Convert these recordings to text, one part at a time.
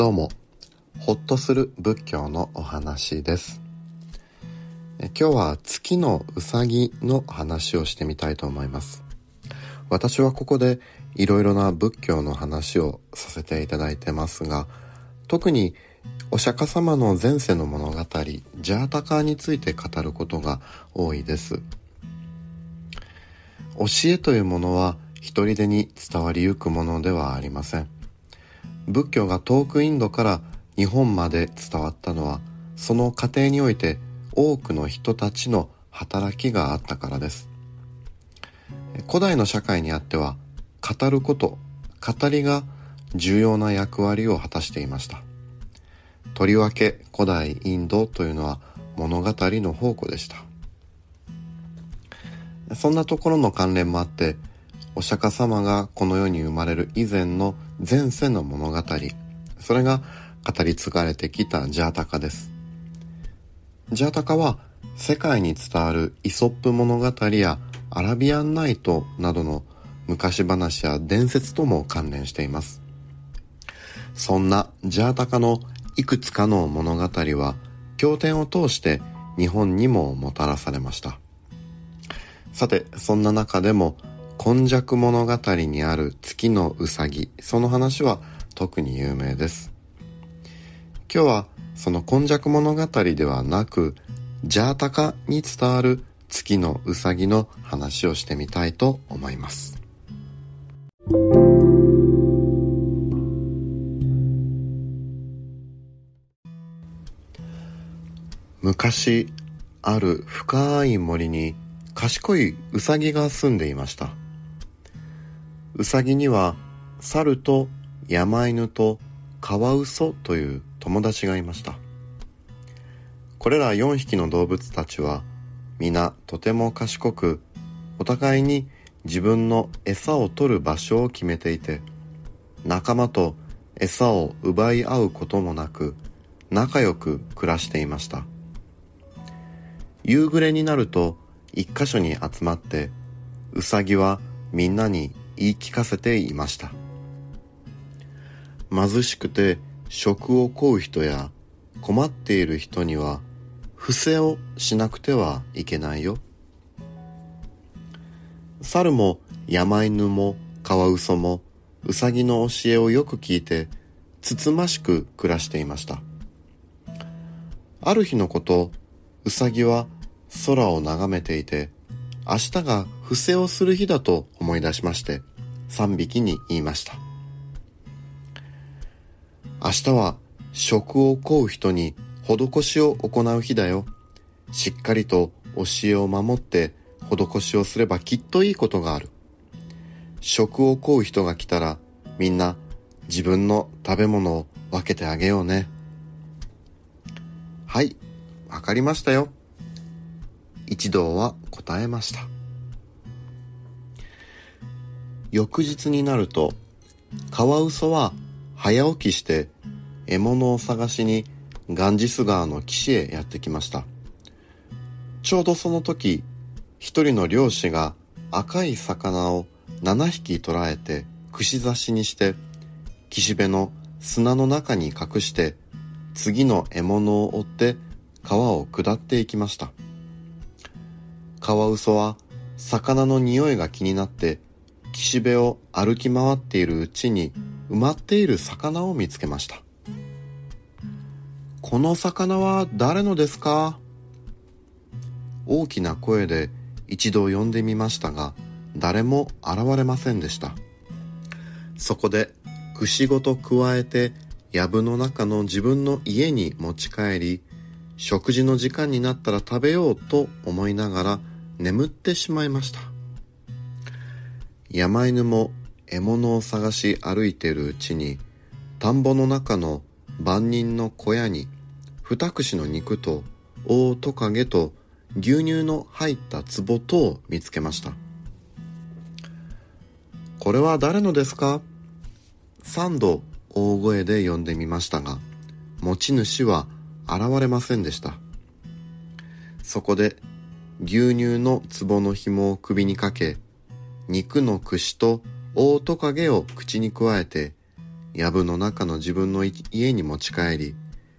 どうも、ほっとする仏教のお話です。え今日は月のうさぎの話をしてみたいと思います。私はここでいろいろな仏教の話をさせていただいてますが、特にお釈迦様の前世の物語、ジャータカーについて語ることが多いです。教えというものは一人でに伝わりゆくものではありません。仏教が遠くインドから日本まで伝わったのはその過程において多くの人たちの働きがあったからです。古代の社会にあっては語ること語りが重要な役割を果たしていました。とりわけ古代インドというのは物語の宝庫でした。そんなところの関連もあってお釈迦様がこの世に生まれる以前の前世の物語。それが語り継がれてきたジャータカです。ジャータカは世界に伝わるイソップ物語やアラビアンナイトなどの昔話や伝説とも関連しています。そんなジャータカのいくつかの物語は経典を通して日本にももたらされました。さてそんな中でも今昔物語にある月のうさぎその話は特に有名です今日はその今昔物語ではなくジャータカに伝わる月のうさぎの話をしてみたいと思います昔ある深い森に賢いウサギが住んでいましたウサギには猿と山犬とカワウソという友達がいました。これら4匹の動物たちは皆とても賢くお互いに自分の餌を取る場所を決めていて仲間と餌を奪い合うこともなく仲良く暮らしていました。夕暮れになると一箇所に集まってウサギはみんなに言い聞かせていました。貧しくて食を乞う人や困っている人には伏せをしなくてはいけないよ。猿も山犬もカワウソもウサギの教えをよく聞いてつつましく暮らしていました。ある日のことウサギは空を眺めていて明日が伏せをする日だと思い出しまして3匹に言いました。明日は食を乞う人に施しを行う日だよ。しっかりと教えを守って施しをすればきっといいことがある。食を乞う人が来たらみんな自分の食べ物を分けてあげようね。はいわかりましたよ。一同は答えました。翌日になるとカワウソは早起きして獲物を探しにガンジス川の岸へやってきました。ちょうどその時一人の漁師が赤い魚を7匹捕らえて串刺しにして岸辺の砂の中に隠して次の獲物を追って川を下っていきました。カワウソは魚の匂いが気になって岸辺を歩き回っているうちに埋まっている魚を見つけました。この魚は誰のですか？大きな声で一度呼んでみましたが誰も現れませんでした。そこで串ごと加えて藪の中の自分の家に持ち帰り食事の時間になったら食べようと思いながら眠ってしまいました。山犬も獲物を探し歩いているうちに田んぼの中の万人の小屋に二串の肉と大トカゲと牛乳の入った壺とを見つけました。これは誰のですか？三度大声で呼んでみましたが持ち主は現れませんでした。そこで牛乳の壺の紐を首にかけ肉の串と大トカゲを口にくわえて藪の中の自分の家に持ち帰り、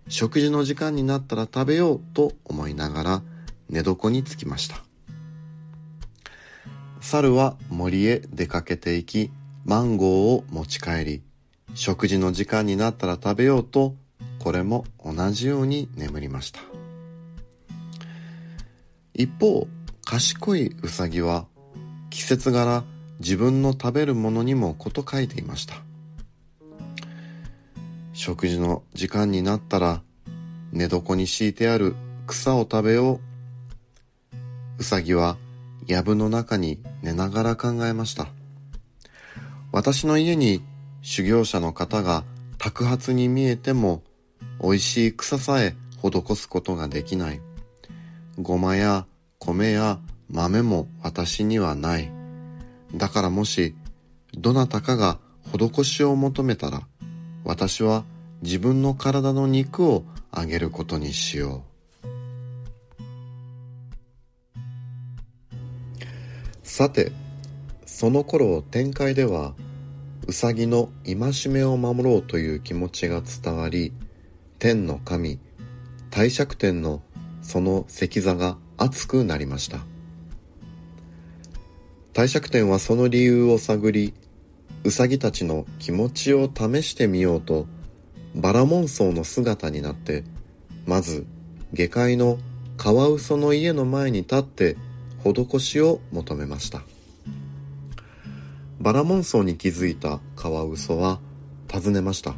食事の時間になったら食べようと思いながら寝床につきました。猿は森へ出かけて行き、マンゴーを持ち帰り、食事の時間になったら食べようと、これも同じように眠りました。一方、賢いウサギは、季節柄自分の食べるものにもこと書いていました。食事の時間になったら寝床に敷いてある草を食べよう。うさぎは藪の中に寝ながら考えました。私の家に修行者の方が托発に見えても美味しい草さえ施すことができない。ごまや米や豆も私にはない。だからもしどなたかが施しを求めたら私は自分の体の肉をあげることにしよう。さて、その頃展開では、うさぎの戒めを守ろうという気持ちが伝わり、天の神、帝釈天のその石座が熱くなりました。帝釈天はその理由を探り、うさぎたちの気持ちを試してみようと、バラモンソウの姿になって、まず下界のカワウソの家の前に立って施しを求めました。バラモンソウに気づいたカワウソは尋ねました。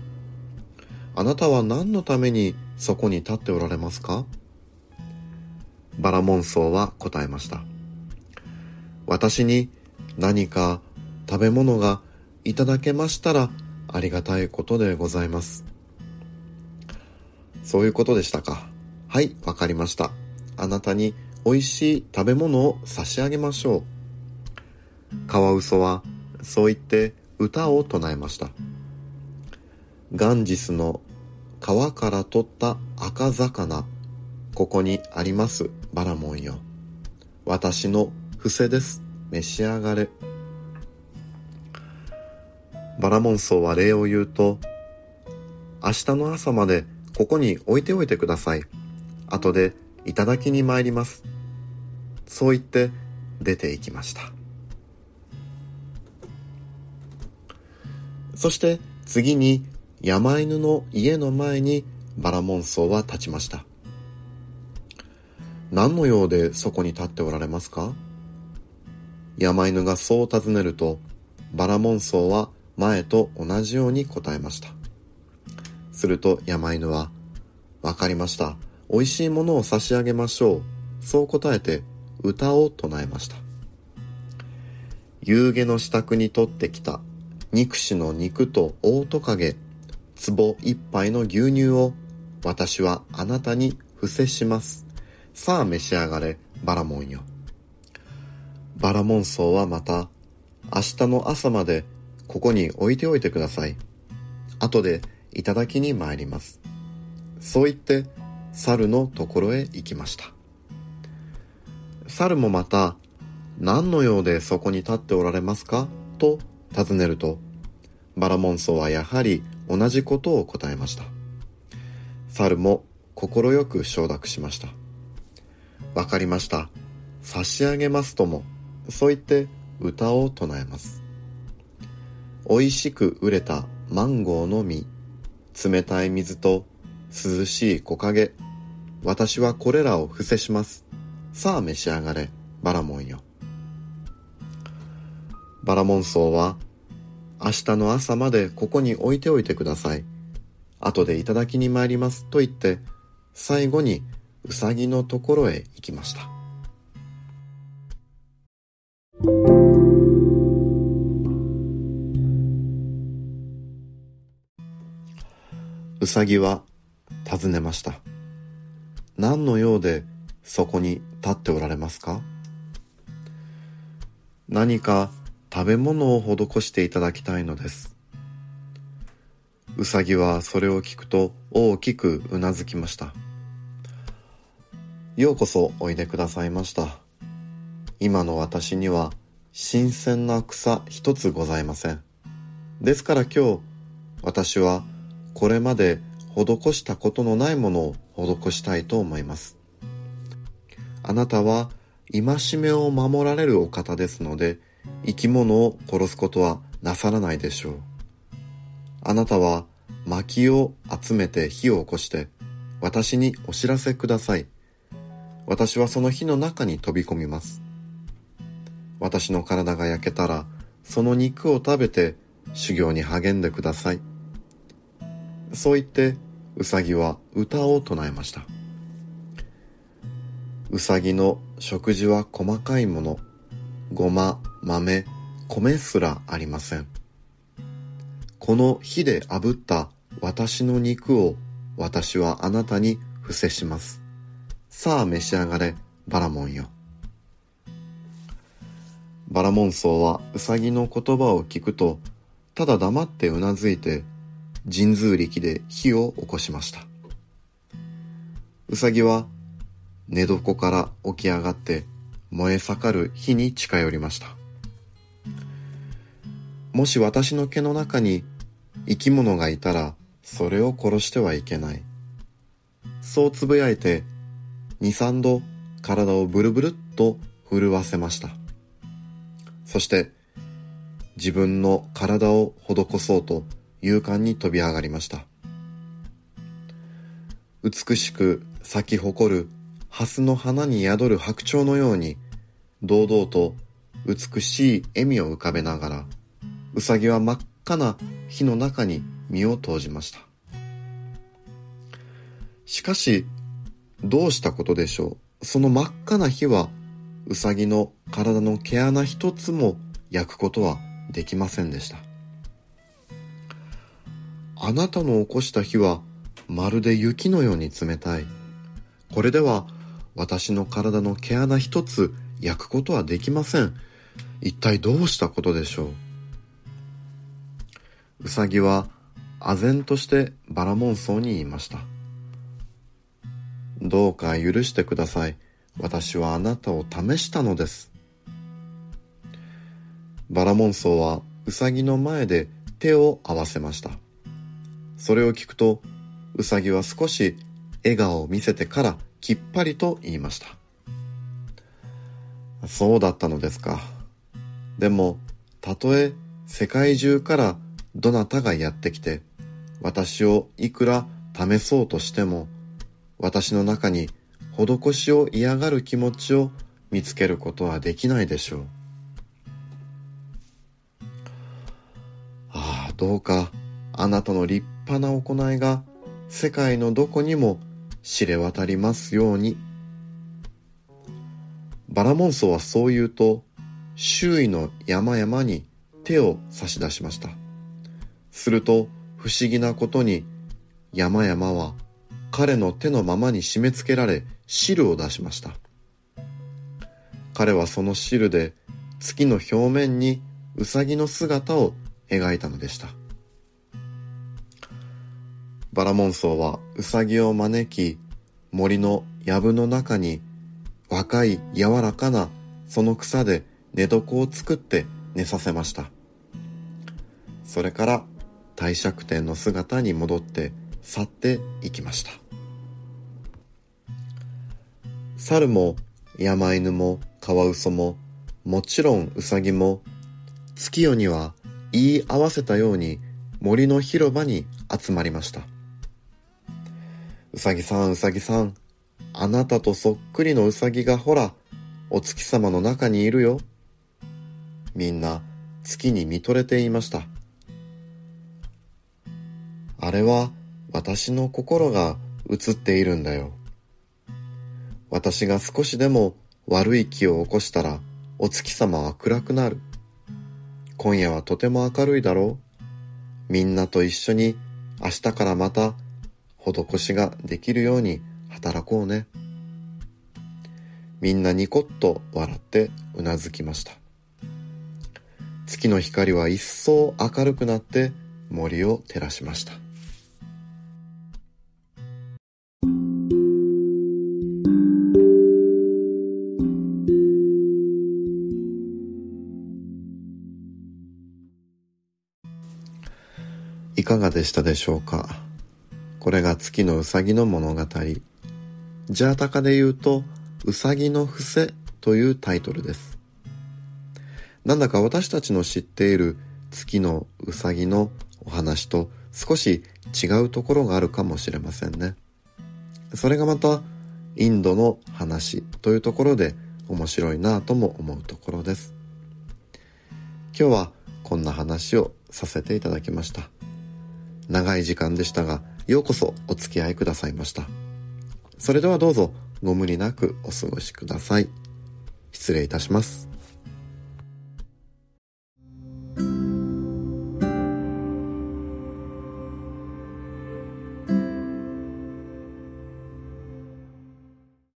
あなたは何のためにそこに立っておられますか？バラモンソウは答えました。私に何か食べ物がいただけましたらありがたいことでございます。そういうことでしたか。はい、わかりました。あなたに美味しい食べ物を差し上げましょう。カワウソはそう言って歌を唱えました。ガンジスの川から取った赤魚、ここにありますバラモンよ。私の伏せです。召し上がれ。バラモンソウは礼を言うと、明日の朝までここに置いておいてください。後でいただきに参ります。そう言って出て行きました。そして次に山犬の家の前にバラモンソウは立ちました。何の用でそこに立っておられますか？山犬がそう尋ねると、バラモンソウは前と同じように答えました。すると山犬は、わかりました。美味しいものを差し上げましょう。そう答えて歌を唱えました。夕げの支度に取ってきた肉種の肉とオオトカゲ、壺一杯の牛乳を私はあなたに伏せします。さあ召し上がれ、バラモンよ。バラモンソウはまた、明日の朝までここに置いておいてください。後でいただきに参ります。そう言って猿のところへ行きました。猿もまた、何の用でそこに立っておられますか？と尋ねると、バラモンソはやはり同じことを答えました。猿も快く承諾しました。わかりました。差し上げますとも、そう言って歌を唱えます。美味しく売れたマンゴーの実、冷たい水と涼しい木陰。私はこれらを伏せします。さあ召し上がれ、バラモンよ。バラモンソウは、明日の朝までここに置いておいてください。後でいただきに参りますと言って、最後にうさぎのところへ行きました。うさぎは尋ねました。何の用でそこに立っておられますか？何か食べ物を施していただきたいのです。うさぎはそれを聞くと大きくうなずきました。ようこそおいでくださいました。今の私には新鮮な草一つございません。ですから今日私はこれまで施したことのないものを施したいと思います。あなたは戒めを守られるお方ですので、生き物を殺すことはなさらないでしょう。あなたは薪を集めて火を起こして私にお知らせください。私はその火の中に飛び込みます。私の体が焼けたらその肉を食べて修行に励んでください。そう言ってうさぎは歌を唱えました。うさぎの食事は細かいもの、ごま、豆、米すらありません。この火で炙った私の肉を私はあなたに伏せします。さあ召し上がれ、バラモンよ。バラモン僧はうさぎの言葉を聞くと、ただ黙ってうなずいて、神通力で火を起こしました。うさぎは寝床から起き上がって燃え盛る火に近寄りました。もし私の毛の中に生き物がいたらそれを殺してはいけない。そうつぶやいて二三度体をブルブルっと震わせました。そして自分の体を施そうと勇敢に飛び上がりました。美しく咲き誇る蓮の花に宿る白鳥のように、堂々と美しい笑みを浮かべながら、うさぎは真っ赤な火の中に身を投じました。しかし、どうしたことでしょう？その真っ赤な火は、うさぎの体の毛穴一つも焼くことはできませんでした。あなたの起こした火は、まるで雪のように冷たい。これでは私の体の毛穴一つ焼くことはできません。一体どうしたことでしょう？うさぎは、唖然としてバラモンソウに言いました。どうか許してください。私はあなたを試したのです。バラモンソウはうさぎの前で手を合わせました。それを聞くと、うさぎは少し笑顔を見せてからきっぱりと言いました。そうだったのですか。でも、たとえ世界中からどなたがやってきて、私をいくら試そうとしても、私の中に施しを嫌がる気持ちを見つけることはできないでしょう。ああ、どうかあなたの立派な行いが世界のどこにも知れ渡りますように。バラモンソはそう言うと、周囲の山々に手を差し出しました。すると、不思議なことに、山々は彼の手のままに締め付けられ、汁を出しました。彼はその汁で月の表面にウサギの姿を描いたのでした。バラモンソウはウサギを招き、森の藪の中に若い柔らかなその草で寝床を作って寝させました。それから帝釈天の姿に戻って去っていきました。猿も山犬もカワウソももちろんウサギも月夜には言い合わせたように森の広場に集まりました。うさぎさん、うさぎさん。あなたとそっくりのうさぎがほら、お月様の中にいるよ。みんな月に見とれていました。あれは私の心が映っているんだよ。私が少しでも悪い気を起こしたらお月様は暗くなる。今夜はとても明るいだろう。みんなと一緒に明日からまた施しができるように働こうね。みんなニコッと笑ってうなずきました。月の光は一層明るくなって森を照らしました。いかがでしたでしょうか？これが月のうさぎの物語。ジャータカで言うと、うさぎの伏せというタイトルです。なんだか私たちの知っている月のうさぎのお話と少し違うところがあるかもしれませんね。それがまたインドの話というところで面白いなとも思うところです。今日はこんな話をさせていただきました。長い時間でしたが、ようこそお付き合いくださいました。それではどうぞご無理なくお過ごしください。失礼いたします。